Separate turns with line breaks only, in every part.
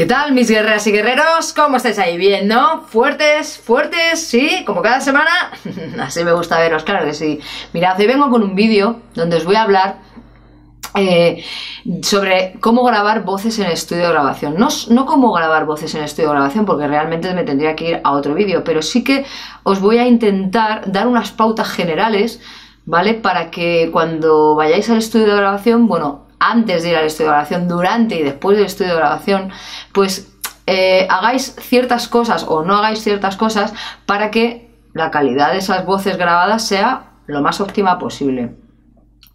¿Qué tal mis guerreras y guerreros? ¿Cómo estáis ahí? ¿Bien, no? ¿Fuertes? ¿Fuertes? ¿Sí? ¿Como cada semana? Así me gusta veros, claro que sí. Mirad, hoy vengo con un vídeo donde os voy a hablar eh, sobre cómo grabar voces en estudio de grabación. No, no cómo grabar voces en estudio de grabación, porque realmente me tendría que ir a otro vídeo, pero sí que os voy a intentar dar unas pautas generales, ¿vale? Para que cuando vayáis al estudio de grabación, bueno, antes de ir al estudio de grabación, durante y después del estudio de grabación, pues eh, hagáis ciertas cosas o no hagáis ciertas cosas para que la calidad de esas voces grabadas sea lo más óptima posible.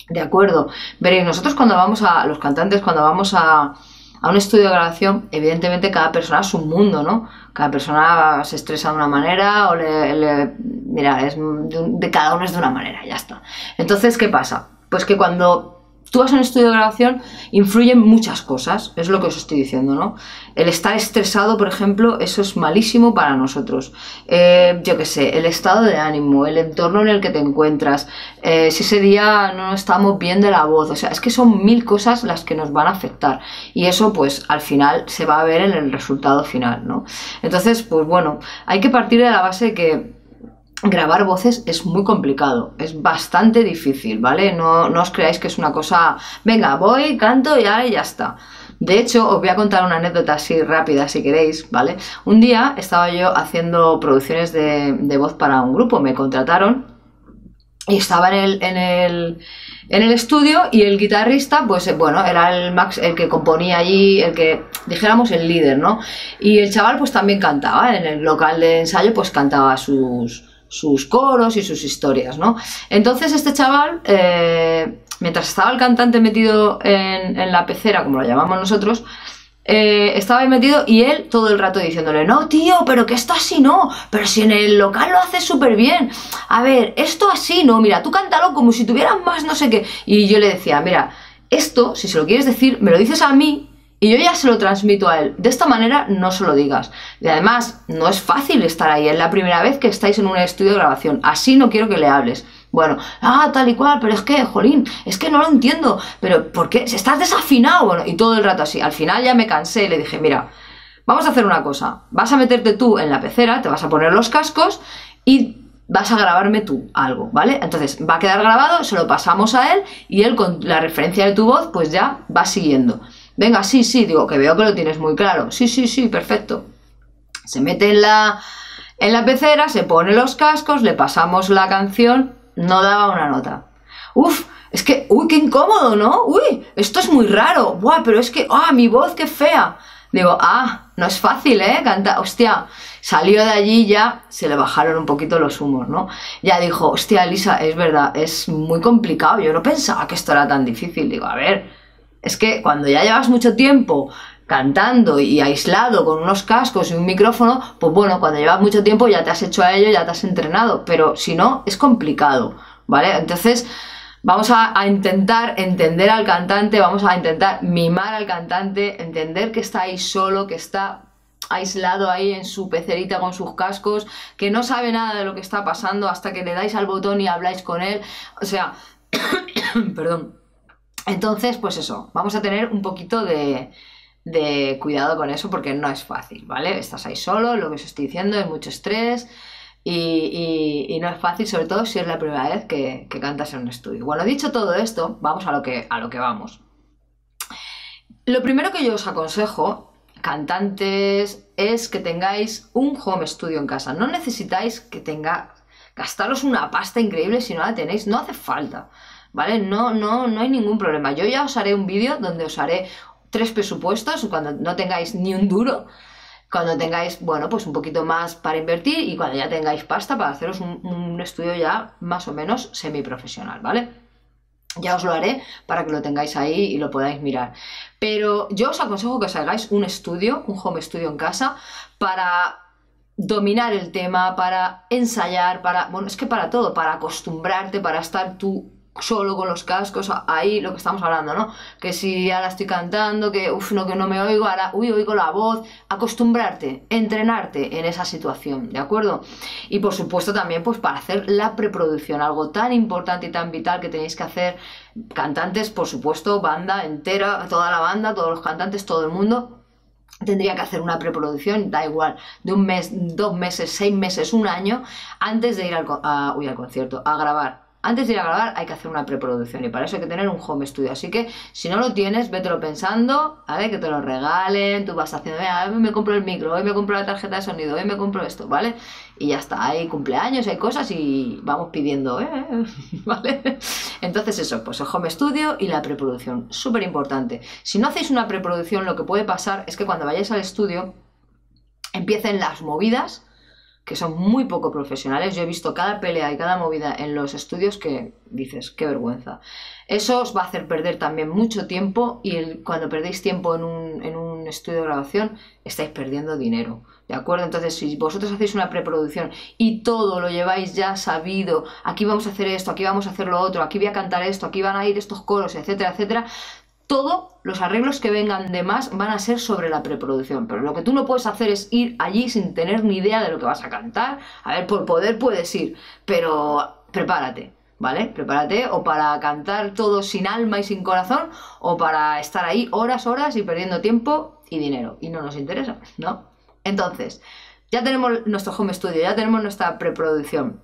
De acuerdo. Veréis, nosotros cuando vamos a, los cantantes, cuando vamos a, a un estudio de grabación, evidentemente cada persona es un mundo, ¿no? Cada persona se estresa de una manera o le... mira, es de cada uno es de una manera, ya está. Entonces, ¿qué pasa? Pues que cuando tú vas a un estudio de grabación, influyen muchas cosas, es lo que os estoy diciendo, ¿no? El estar estresado, por ejemplo, eso es malísimo para nosotros. Eh, yo qué sé, el estado de ánimo, el entorno en el que te encuentras, eh, si ese día no estamos bien de la voz, o sea, es que son mil cosas las que nos van a afectar y eso pues al final se va a ver en el resultado final, ¿no? Entonces, pues bueno, hay que partir de la base que grabar voces es muy complicado, es bastante difícil, ¿vale? No, no, os creáis que es una cosa, venga, voy, canto ya, y ya está. De hecho, os voy a contar una anécdota así rápida si queréis, ¿vale? Un día estaba yo haciendo producciones de, de voz para un grupo, me contrataron y estaba en el, en el, en el estudio y el guitarrista, pues bueno, era el Max, el que componía allí, el que dijéramos el líder, ¿no? Y el chaval pues también cantaba, en el local de ensayo pues cantaba sus, sus coros y sus historias, ¿no? Entonces este chaval, eh, mientras estaba el cantante metido en, la pecera, como lo llamamos nosotros, eh, estaba ahí metido y él todo el rato diciéndole, no, tío, pero que esto así no, pero si en el local lo haces súper bien, a ver, esto así no, mira, tú cántalo como si tuvieras más no sé qué. Y yo le decía, mira, esto, si se lo quieres decir, me lo dices a mí y yo ya se lo transmito a él. De esta manera no se lo digas. Y además, no es fácil estar ahí. Es la primera vez que estáis en un estudio de grabación. Así no quiero que le hables. Bueno, ah, tal y cual, pero es que, jolín, es que no lo entiendo. Pero, ¿por qué? ¿Estás desafinado? Bueno, y todo el rato así. Al final ya me cansé y le dije, mira, vamos a hacer una cosa. Vas a meterte tú en la pecera, te vas a poner los cascos y vas a grabarme tú algo, ¿vale? Entonces va a quedar grabado, se lo pasamos a él y él con la referencia de tu voz pues ya va siguiendo. Venga, sí, sí, digo, que veo que lo tienes muy claro. Sí, sí, sí, perfecto. Se mete en la, en la pecera, se pone los cascos, le pasamos la canción, no daba una nota. Uf, es que, uy, qué incómodo, ¿no? Uy, esto es muy raro. Buah, pero es que, ah, mi voz, qué fea. Digo, ah, no es fácil, ¿eh? Canta, hostia, salió de allí ya se le bajaron un poquito los humos, ¿no? Ya dijo, hostia, Elisa, es verdad, es muy complicado. Yo no pensaba que esto era tan difícil. Digo, a ver, es que cuando ya llevas mucho tiempo cantando y aislado con unos cascos y un micrófono, pues bueno, cuando llevas mucho tiempo ya te has hecho a ello, ya te has entrenado, pero si no, es complicado, ¿vale? Entonces, vamos a, intentar entender al cantante, vamos a intentar mimar al cantante, entender que está ahí solo, que está aislado ahí en su pecerita con sus cascos, que no sabe nada de lo que está pasando hasta que le dais al botón y habláis con él, o sea, perdón entonces, pues eso, vamos a tener un poquito de, cuidado con eso porque no es fácil, ¿vale? Estás ahí solo, lo que os estoy diciendo, es mucho estrés y, no es fácil, sobre todo si es la primera vez que, cantas en un estudio. Bueno, dicho todo esto, vamos a lo que, a lo que vamos. Lo primero que yo os aconsejo, cantantes, es que tengáis un home studio en casa. No necesitáis que tenga, gastaros una pasta increíble si no la tenéis, no hace falta. ¿Vale? No, no, no hay ningún problema. Yo ya os haré un vídeo donde os haré tres presupuestos cuando no tengáis ni un duro, cuando tengáis, bueno, pues un poquito más para invertir y cuando ya tengáis pasta para haceros un, estudio ya más o menos semiprofesional, ¿vale? Ya os lo haré para que lo tengáis ahí y lo podáis mirar. Pero yo os aconsejo que os hagáis un estudio, un home studio en casa, para dominar el tema, para ensayar, para, bueno, es que para todo, para acostumbrarte, para estar tú solo con los cascos, ahí lo que estamos hablando, ¿no? Que si ahora estoy cantando, que uff, no, que no me oigo, ahora, uy, oigo la voz, acostumbrarte, entrenarte en esa situación, ¿de acuerdo? Y por supuesto también, pues para hacer la preproducción, algo tan importante y tan vital que tenéis que hacer, cantantes, por supuesto, banda entera, toda la banda, todos los cantantes, todo el mundo, tendría que hacer una preproducción, da igual, de un mes, dos meses, seis meses, un año, antes de ir al, al concierto, a grabar antes de ir a grabar hay que hacer una preproducción y para eso hay que tener un home studio. Así que si no lo tienes, vételo pensando, ¿vale? Que te lo regalen, tú vas haciendo, hoy me compro el micro, hoy me compro la tarjeta de sonido, hoy me compro esto, ¿vale? Y ya está, hay cumpleaños, hay cosas y vamos pidiendo, ¿eh? ¿vale? Entonces eso, pues el home studio y la preproducción, súper importante. Si no hacéis una preproducción, lo que puede pasar es que cuando vayáis al estudio empiecen las movidas que son muy poco profesionales. Yo he visto cada pelea y cada movida en los estudios que dices, qué vergüenza. Eso os va a hacer perder también mucho tiempo y cuando perdéis tiempo en un, en un estudio de grabación estáis perdiendo dinero. ¿De acuerdo? Entonces, si vosotros hacéis una preproducción y todo lo lleváis ya sabido, aquí vamos a hacer esto, aquí vamos a hacer lo otro, aquí voy a cantar esto, aquí van a ir estos coros, etcétera, etcétera, todo, los arreglos que vengan de más van a ser sobre la preproducción. Pero lo que tú no puedes hacer es ir allí sin tener ni idea de lo que vas a cantar. A ver, por poder puedes ir, pero prepárate, ¿vale? Prepárate o para cantar todo sin alma y sin corazón o para estar ahí horas, horas y perdiendo tiempo y dinero. Y no nos interesa, ¿no? Entonces, ya tenemos nuestro home studio, ya tenemos nuestra preproducción.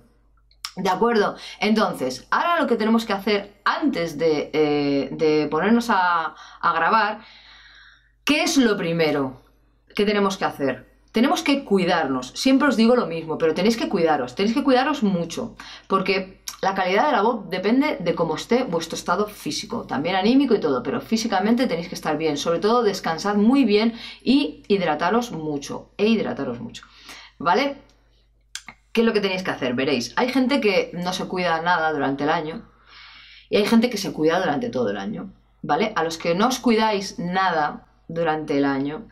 ¿De acuerdo? Entonces, ahora lo que tenemos que hacer antes de, eh, ponernos a, grabar, ¿qué es lo primero que tenemos que hacer? Tenemos que cuidarnos. Siempre os digo lo mismo, pero tenéis que cuidaros, tenéis que cuidaros mucho, porque la calidad de la voz depende de cómo esté vuestro estado físico, también anímico y todo, pero físicamente tenéis que estar bien, sobre todo descansad muy bien y hidrataros mucho, e hidrataros mucho. ¿Vale? ¿Qué es lo que tenéis que hacer? Veréis, hay gente que no se cuida nada durante el año y hay gente que se cuida durante todo el año, ¿vale? A los que no os cuidáis nada durante el año,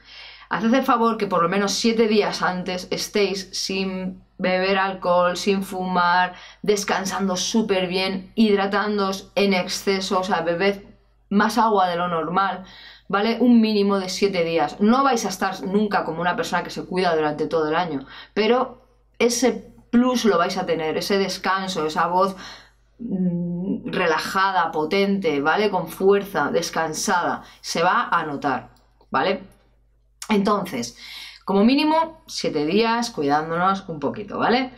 haced el favor que por lo menos siete días antes estéis sin beber alcohol, sin fumar, descansando súper bien, hidratándoos en exceso, o sea, bebed más agua de lo normal, ¿vale? Un mínimo de siete días. No vais a estar nunca como una persona que se cuida durante todo el año, pero ese plus lo vais a tener, ese descanso, esa voz mm, relajada, potente, ¿vale? Con fuerza, descansada, se va a notar, ¿vale? Entonces, como mínimo, siete días cuidándonos un poquito, ¿vale?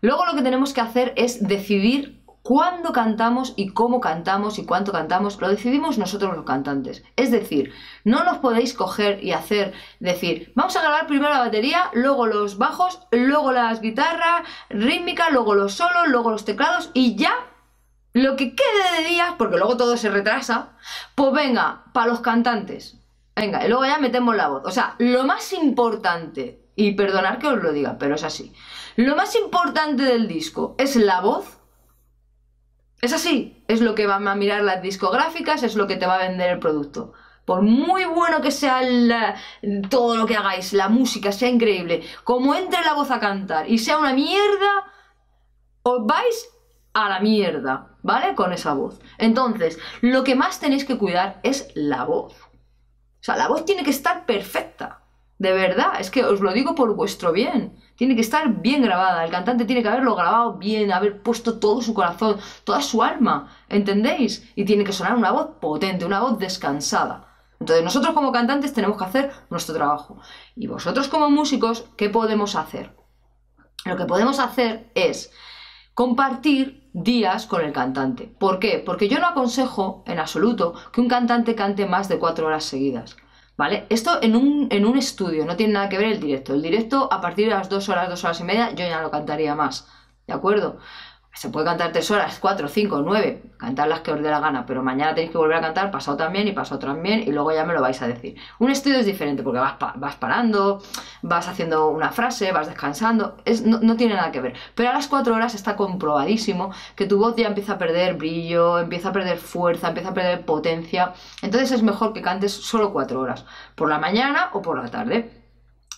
Luego lo que tenemos que hacer es decidir cuándo cantamos y cómo cantamos y cuánto cantamos, lo decidimos nosotros los cantantes. Es decir, no nos podéis coger y hacer, decir, vamos a grabar primero la batería, luego los bajos, luego las guitarras, rítmica, luego los solos, luego los teclados y ya lo que quede de días, porque luego todo se retrasa, pues venga, para los cantantes. Venga, y luego ya metemos la voz. O sea, lo más importante, y perdonad que os lo diga, pero es así, lo más importante del disco es la voz es así, es lo que van a mirar las discográficas, es lo que te va a vender el producto. Por muy bueno que sea todo lo que hagáis, la música sea increíble, como entre la voz a cantar y sea una mierda, os vais a la mierda, ¿vale? Con esa voz. Entonces, lo que más tenéis que cuidar es la voz. O sea, la voz tiene que estar perfecta. De verdad, es que os lo digo por vuestro bien. Tiene que estar bien grabada. El cantante tiene que haberlo grabado bien, haber puesto todo su corazón, toda su alma. ¿Entendéis? Y tiene que sonar una voz potente, una voz descansada. Entonces nosotros como cantantes tenemos que hacer nuestro trabajo. Y vosotros como músicos, ¿qué podemos hacer? Lo que podemos hacer es compartir días con el cantante. ¿Por qué? Porque yo no aconsejo en absoluto que un cantante cante más de cuatro horas seguidas. ¿Vale? Esto en un, en un estudio, no tiene nada que ver el directo. El directo, a partir de las dos horas, dos horas y media, yo ya no cantaría más. ¿De acuerdo? Se puede cantar tres horas, cuatro, cinco, nueve, cantar las que os dé la gana, pero mañana tenéis que volver a cantar, pasado también y pasado también, y luego ya me lo vais a decir. Un estudio es diferente porque vas, vas parando, vas haciendo una frase, vas descansando, es, no, tiene nada que ver. Pero a las cuatro horas está comprobadísimo que tu voz ya empieza a perder brillo, empieza a perder fuerza, empieza a perder potencia. Entonces es mejor que cantes solo cuatro horas, por la mañana o por la tarde.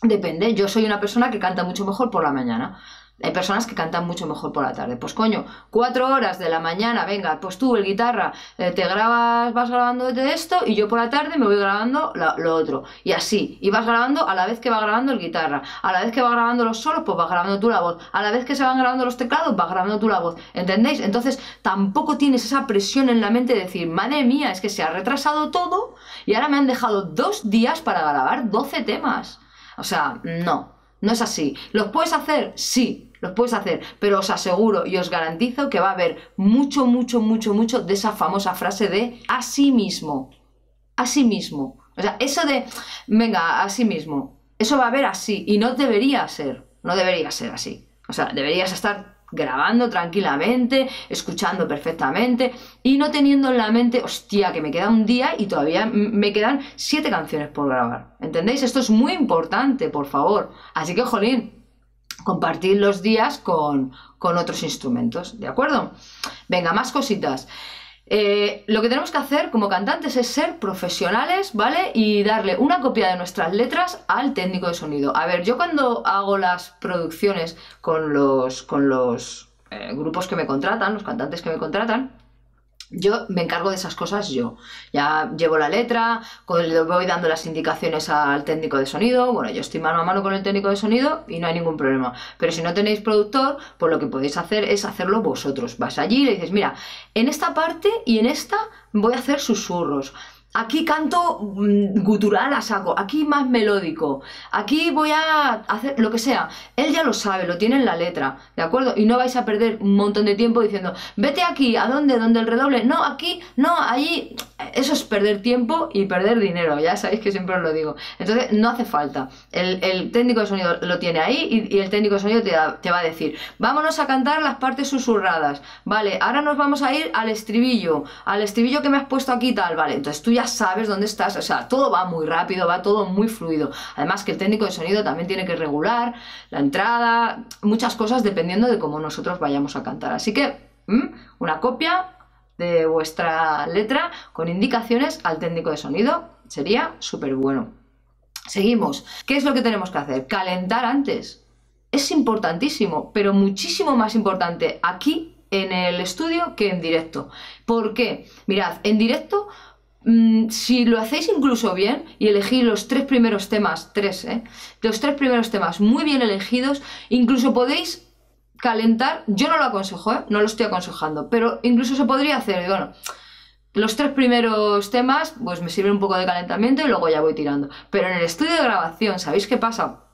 Depende, yo soy una persona que canta mucho mejor por la mañana. Hay personas que cantan mucho mejor por la tarde. Pues coño, cuatro horas de la mañana, venga, pues tú, el guitarra, eh, te grabas, vas grabando de esto y yo por la tarde me voy grabando lo, otro. Y así, y vas grabando a la vez que va grabando el guitarra. A la vez que va grabando los solos, pues vas grabando tú la voz. A la vez que se van grabando los teclados, vas grabando tú la voz. ¿Entendéis? Entonces tampoco tienes esa presión en la mente de decir, madre mía, es que se ha retrasado todo y ahora me han dejado dos días para grabar 12 temas. O sea, no, no es así. ¿Los puedes hacer? Sí, los puedes hacer, pero os aseguro y os garantizo que va a haber mucho, mucho, mucho, mucho de esa famosa frase de a sí mismo. A mismo. O sea, eso de, venga, a sí mismo. Eso va a haber así y no debería ser. No debería ser así. O sea, deberías estar grabando tranquilamente, escuchando perfectamente y no teniendo en la mente, hostia, que me queda un día y todavía me quedan siete canciones por grabar. ¿Entendéis? Esto es muy importante, por favor. Así que, jolín, compartir los días con, otros instrumentos, ¿de acuerdo? Venga, más cositas. Eh, lo que tenemos que hacer como cantantes es ser profesionales, ¿vale? Y darle una copia de nuestras letras al técnico de sonido. A ver, yo cuando hago las producciones con los, con los eh, grupos que me contratan, los cantantes que me contratan, yo me encargo de esas cosas yo. Ya llevo la letra, le voy dando las indicaciones al técnico de sonido. Bueno, yo estoy mano a mano con el técnico de sonido y no hay ningún problema. Pero si no tenéis productor, pues lo que podéis hacer es hacerlo vosotros. Vas allí y le dices, mira, en esta parte y en esta voy a hacer susurros. Aquí canto mm, gutural a saco, aquí más melódico, aquí voy a hacer lo que sea. Él ya lo sabe, lo tiene en la letra, ¿de acuerdo? Y no vais a perder un montón de tiempo diciendo, vete aquí, ¿a dónde? ¿Dónde el redoble? No, aquí, no, allí. Eso es perder tiempo y perder dinero, ya sabéis que siempre os lo digo. Entonces, no hace falta. El, técnico de sonido lo tiene ahí y, el técnico de sonido te, te va a decir, vámonos a cantar las partes susurradas, ¿vale? Ahora nos vamos a ir al estribillo, al estribillo que me has puesto aquí tal, ¿vale? Entonces tú ya sabes dónde estás, o sea, todo va muy rápido, va todo muy fluido. Además que el técnico de sonido también tiene que regular la entrada, muchas cosas dependiendo de cómo nosotros vayamos a cantar. Así que, una copia de vuestra letra con indicaciones al técnico de sonido sería súper bueno. Seguimos. ¿Qué es lo que tenemos que hacer? Calentar antes. Es importantísimo, pero muchísimo más importante aquí en el estudio que en directo. ¿Por qué? Mirad, en directo si lo hacéis incluso bien y elegís los tres primeros temas, tres, ¿eh? Los tres primeros temas muy bien elegidos, incluso podéis calentar, yo no lo aconsejo, ¿eh? No lo estoy aconsejando, pero incluso se podría hacer, bueno, los tres primeros temas, pues me sirven un poco de calentamiento y luego ya voy tirando. Pero en el estudio de grabación, ¿sabéis qué pasa?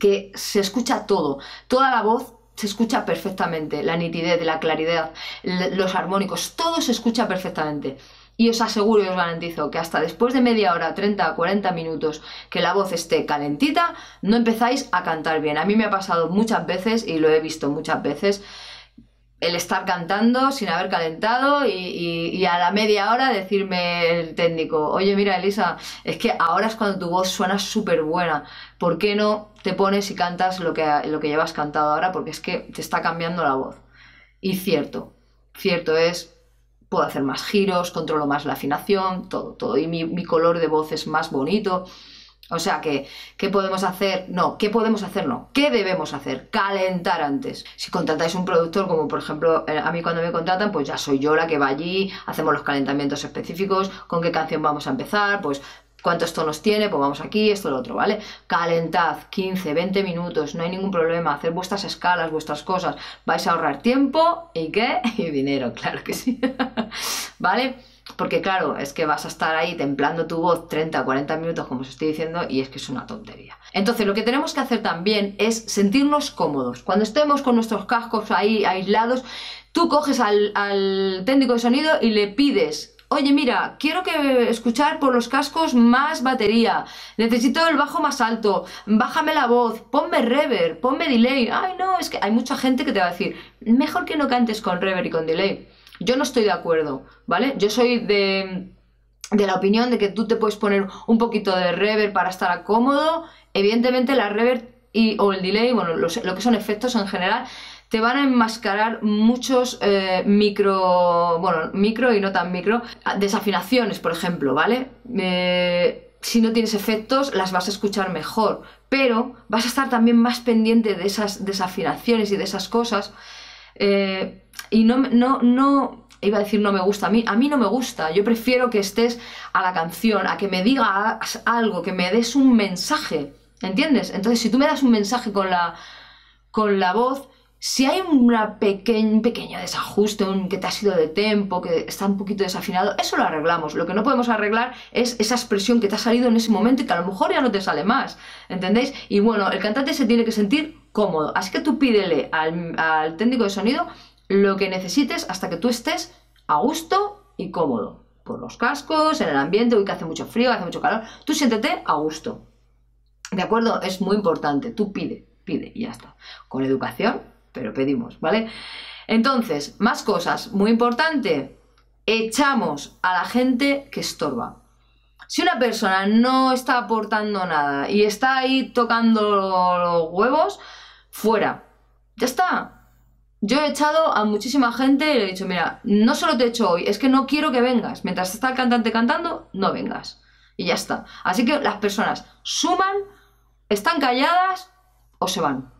Que se escucha todo, toda la voz se escucha perfectamente, la nitidez, la claridad, los armónicos, todo se escucha perfectamente. Y os aseguro y os garantizo que hasta después de media hora, 30, 40 minutos, que la voz esté calentita, no empezáis a cantar bien. A mí me ha pasado muchas veces y lo he visto muchas veces el estar cantando sin haber calentado y, a la media hora decirme el técnico, oye mira Elisa, es que ahora es cuando tu voz suena súper buena, ¿por qué no te pones y cantas lo que, lo que llevas cantado ahora? Porque es que te está cambiando la voz. Y cierto, cierto es, puedo hacer más giros, controlo más la afinación, todo, todo. Y mi, color de voz es más bonito. O sea que, ¿qué podemos hacer? No, ¿qué podemos hacer? No, ¿qué debemos hacer? Calentar antes. Si contratáis un productor, como por ejemplo eh, a mí cuando me contratan, pues ya soy yo la que va allí, hacemos los calentamientos específicos, con qué canción vamos a empezar, pues ¿Cuántos tonos tiene? Pues vamos aquí, esto, lo otro, ¿vale? Calentad 15, 20 minutos, no hay ningún problema, hacer vuestras escalas, vuestras cosas, vais a ahorrar tiempo y qué? Y dinero, claro que sí, ¿vale? Porque claro, es que vas a estar ahí templando tu voz 30, 40 minutos, como os estoy diciendo, y es que es una tontería. Entonces, lo que tenemos que hacer también es sentirnos cómodos. Cuando estemos con nuestros cascos ahí aislados, tú coges al, al técnico de sonido y le pides oye, mira, quiero que escuchar por los cascos más batería, necesito el bajo más alto, bájame la voz, ponme reverb, ponme delay. Ay, no, es que hay mucha gente que te va a decir, mejor que no cantes con reverb y con delay. Yo no estoy de acuerdo, ¿vale? Yo soy de, de la opinión de que tú te puedes poner un poquito de reverb para estar cómodo. Evidentemente la reverb y, o el delay, bueno, lo que son efectos en general, te van a enmascarar muchos eh, micro, bueno, micro y no tan micro, desafinaciones, por ejemplo, ¿vale? Eh, si no tienes efectos, las vas a escuchar mejor, pero vas a estar también más pendiente de esas desafinaciones y de esas cosas. Eh, y no, no, no, iba a decir no me gusta, a mí, a mí no me gusta, yo prefiero que estés a la canción, a que me digas algo, que me des un mensaje, ¿entiendes? Entonces, si tú me das un mensaje con la, con la voz, si hay un pequeño desajuste, un que te ha sido de tempo, que está un poquito desafinado, eso lo arreglamos. Lo que no podemos arreglar es esa expresión que te ha salido en ese momento y que a lo mejor ya no te sale más. ¿Entendéis? Y bueno, el cantante se tiene que sentir cómodo. Así que tú pídele al, al técnico de sonido lo que necesites hasta que tú estés a gusto y cómodo. Por los cascos, en el ambiente, hoy que hace mucho frío, hace mucho calor. Tú siéntete a gusto. ¿De acuerdo? Es muy importante. Tú pide, pide y ya está. Con educación pero pedimos, ¿vale? Entonces, más cosas, muy importante, echamos a la gente que estorba. Si una persona no está aportando nada y está ahí tocando los huevos, fuera. Ya está. Yo he echado a muchísima gente y le he dicho, mira, no solo te echo hoy, es que no quiero que vengas. Mientras está el cantante cantando, no vengas. Y ya está. Así que las personas suman, están calladas o se van.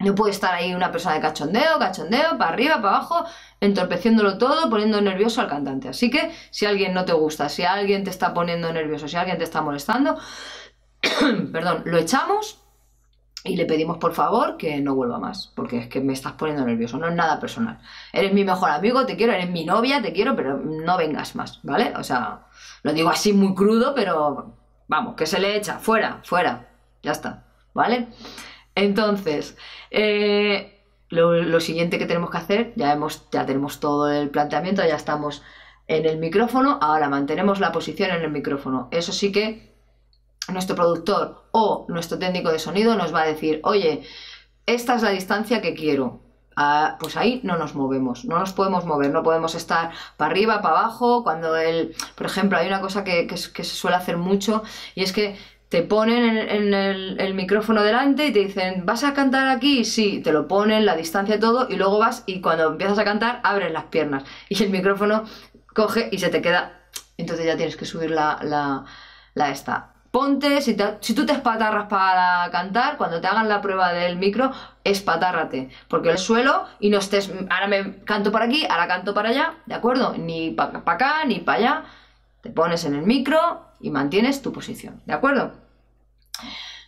No puede estar ahí una persona de cachondeo, cachondeo, para arriba, para abajo, entorpeciéndolo todo, poniendo nervioso al cantante. Así que si alguien no te gusta, si alguien te está poniendo nervioso, si alguien te está molestando, perdón, lo echamos y le pedimos por favor que no vuelva más, porque es que me estás poniendo nervioso, no es nada personal. Eres mi mejor amigo, te quiero, eres mi novia, te quiero, pero no vengas más, ¿vale? O sea, lo digo así muy crudo, pero vamos, que se le echa, fuera, fuera, ya está, ¿vale? Entonces, eh, lo, siguiente que tenemos que hacer, ya, hemos, ya tenemos todo el planteamiento, ya estamos en el micrófono, ahora mantenemos la posición en el micrófono. Eso sí que nuestro productor o nuestro técnico de sonido nos va a decir, oye, esta es la distancia que quiero. Ah, pues ahí no nos movemos, no nos podemos mover, no podemos estar para arriba, para abajo, cuando el, por ejemplo, hay una cosa que, que se suele hacer mucho y es que te ponen en, el, micrófono delante y te dicen, ¿vas a cantar aquí? Sí, te lo ponen, la distancia y todo, y luego vas y cuando empiezas a cantar abres las piernas y el micrófono coge y se te queda. Entonces ya tienes que subir la, esta. Ponte, si, si, tú te espatarras para cantar, cuando te hagan la prueba del micro, espatárrate. Porque el suelo y no estés, ahora me canto por aquí, ahora canto para allá, ¿de acuerdo? Ni para acá, ni para allá. Te pones en el micro y mantienes tu posición, ¿de acuerdo?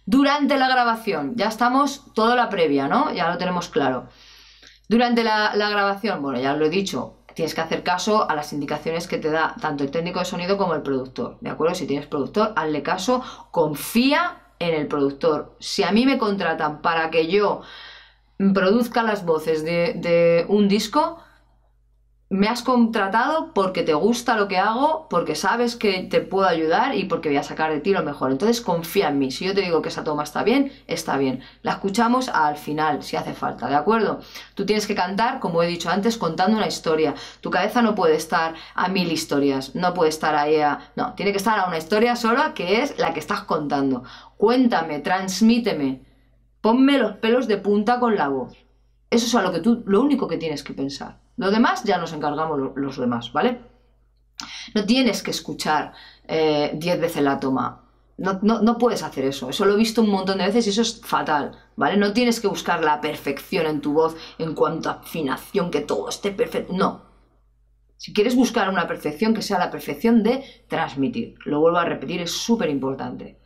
Durante la grabación, ya estamos, toda la previa, ¿no? Ya lo tenemos claro. Durante la, grabación, bueno, ya lo he dicho, tienes que hacer caso a las indicaciones que te da tanto el técnico de sonido como el productor, ¿de acuerdo? Si tienes productor, hazle caso, confía en el productor. Si a mí me contratan para que yo produzca las voces de un disco, me has contratado porque te gusta lo que hago, porque sabes que te puedo ayudar y porque voy a sacar de ti lo mejor. Entonces confía en mí. Si yo te digo que esa toma está bien, está bien. La escuchamos al final, si hace falta, ¿de acuerdo? Tú tienes que cantar, como he dicho antes, contando una historia. Tu cabeza no puede estar a mil historias, no puede estar ahí a... No, tiene que estar a una historia sola que es la que estás contando. Cuéntame, transmíteme, ponme los pelos de punta con la voz. Eso es lo que tú, lo único que tienes que pensar. Lo demás ya nos encargamos los demás, ¿vale? No tienes que escuchar 10 eh, veces la toma. No, no, puedes hacer eso. Eso lo he visto un montón de veces y eso es fatal, ¿vale? No tienes que buscar la perfección en tu voz en cuanto a afinación, que todo esté perfecto. No. Si quieres buscar una perfección, que sea la perfección de transmitir. Lo vuelvo a repetir, es súper importante.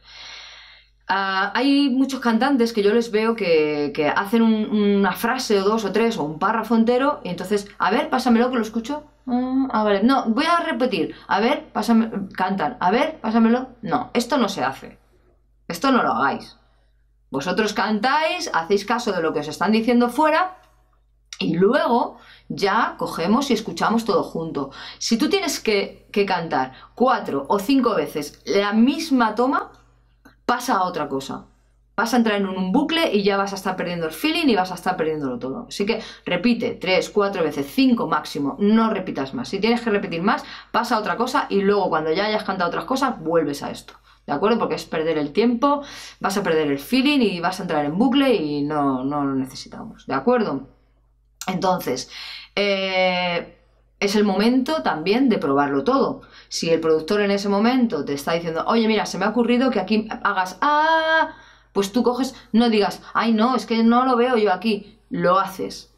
Ah, hay muchos cantantes que yo les veo que, hacen una frase o dos o tres o un párrafo entero y entonces, a ver, pásamelo que lo escucho. Mm, ah, vale. No, voy a repetir. A ver, pásame, cantan. A ver, pásamelo. No, esto no se hace. Esto no lo hagáis. Vosotros cantáis, hacéis caso de lo que os están diciendo fuera y luego ya cogemos y escuchamos todo junto. Si tú tienes que cantar cuatro o cinco veces la misma toma, pasa a otra cosa vas a entrar en un bucle y ya vas a estar perdiendo el feeling y vas a estar perdiéndolo todo. Así que repite tres, cuatro veces, cinco máximo, no repitas más. Si tienes que repetir más, pasa a otra cosa y luego cuando ya hayas cantado otras cosas, vuelves a esto. ¿De acuerdo? Porque es perder el tiempo, vas a perder el feeling y vas a entrar en bucle y no, no lo necesitamos. ¿De acuerdo? Entonces, eh, es el momento también de probarlo todo. Si el productor en ese momento te está diciendo, oye, mira, se me ha ocurrido que aquí hagas ah pues tú coges, no digas, ay no, es que no lo veo yo aquí, lo haces.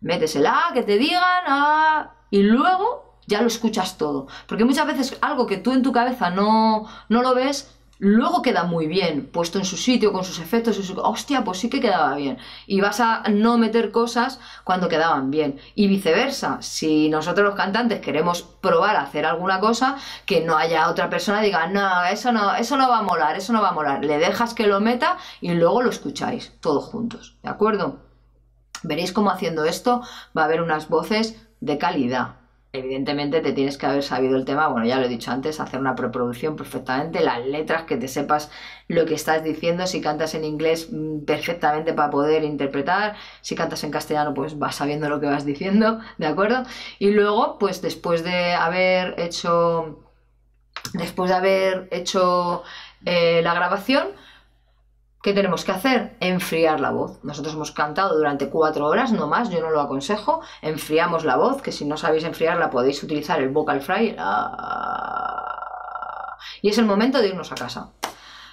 Metes el A, que te digan, A, y luego ya lo escuchas todo. Porque muchas veces algo que tú en tu cabeza no, no lo ves, luego queda muy bien, puesto en su sitio, con sus efectos, y su... hostia, pues sí que quedaba bien. Y vas a no meter cosas cuando quedaban bien. Y viceversa, si nosotros los cantantes queremos probar a hacer alguna cosa, que no haya otra persona diga, no, eso no, eso no va a molar, eso no va a molar. Le dejas que lo meta y luego lo escucháis todos juntos, ¿de acuerdo? Veréis cómo haciendo esto va a haber unas voces de calidad evidentemente te tienes que haber sabido el tema, bueno, ya lo he dicho antes, hacer una preproducción perfectamente, las letras, que te sepas lo que estás diciendo, si cantas en inglés mm, perfectamente para poder interpretar, si cantas en castellano pues vas sabiendo lo que vas diciendo, ¿de acuerdo? Y luego, pues después de haber hecho, después de haber hecho eh, la grabación, ¿Qué tenemos que hacer? Enfriar la voz. Nosotros hemos cantado durante cuatro horas, no más, yo no lo aconsejo. Enfriamos la voz, que si no sabéis enfriarla podéis utilizar el vocal fry. Y es el momento de irnos a casa.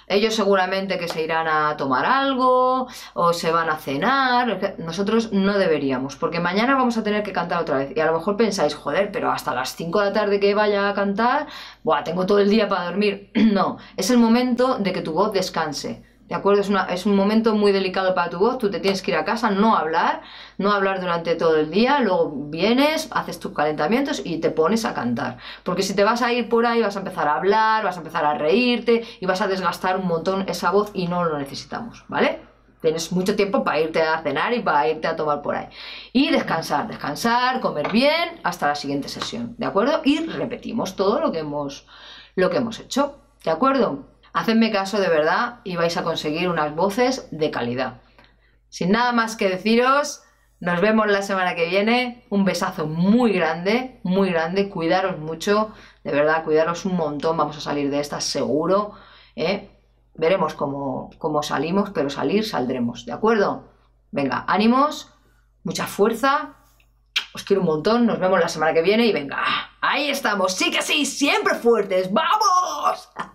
Ellos seguramente que se irán a tomar algo o se van a cenar. Nosotros no deberíamos, porque mañana vamos a tener que cantar otra vez. Y a lo mejor pensáis, joder, pero hasta las 5 de la tarde que vaya a cantar, buah, tengo todo el día para dormir. no, es el momento de que tu voz descanse ¿De acuerdo? Es, un momento muy delicado para tu voz, tú te tienes que ir a casa, no hablar, no hablar durante todo el día, luego vienes, haces tus calentamientos y te pones a cantar. Porque si te vas a ir por ahí vas a empezar a hablar, vas a empezar a reírte y vas a desgastar un montón esa voz y no lo necesitamos, ¿vale? Tienes mucho tiempo para irte a cenar y para irte a tomar por ahí. Y descansar, descansar, comer bien hasta la siguiente sesión, ¿de acuerdo? Y repetimos todo lo que hemos, lo que hemos hecho, ¿de acuerdo? Hacedme caso de verdad y vais a conseguir unas voces de calidad. Sin nada más que deciros, nos vemos la semana que viene. Un besazo muy grande, muy grande. Cuidaros mucho, de verdad, cuidaros un montón. Vamos a salir de esta seguro. ¿eh? Veremos cómo, cómo salimos, pero salir saldremos, ¿de acuerdo? Venga, ánimos, mucha fuerza. Os quiero un montón. Nos vemos la semana que viene y venga, ahí estamos. Sí que sí, siempre fuertes. ¡Vamos!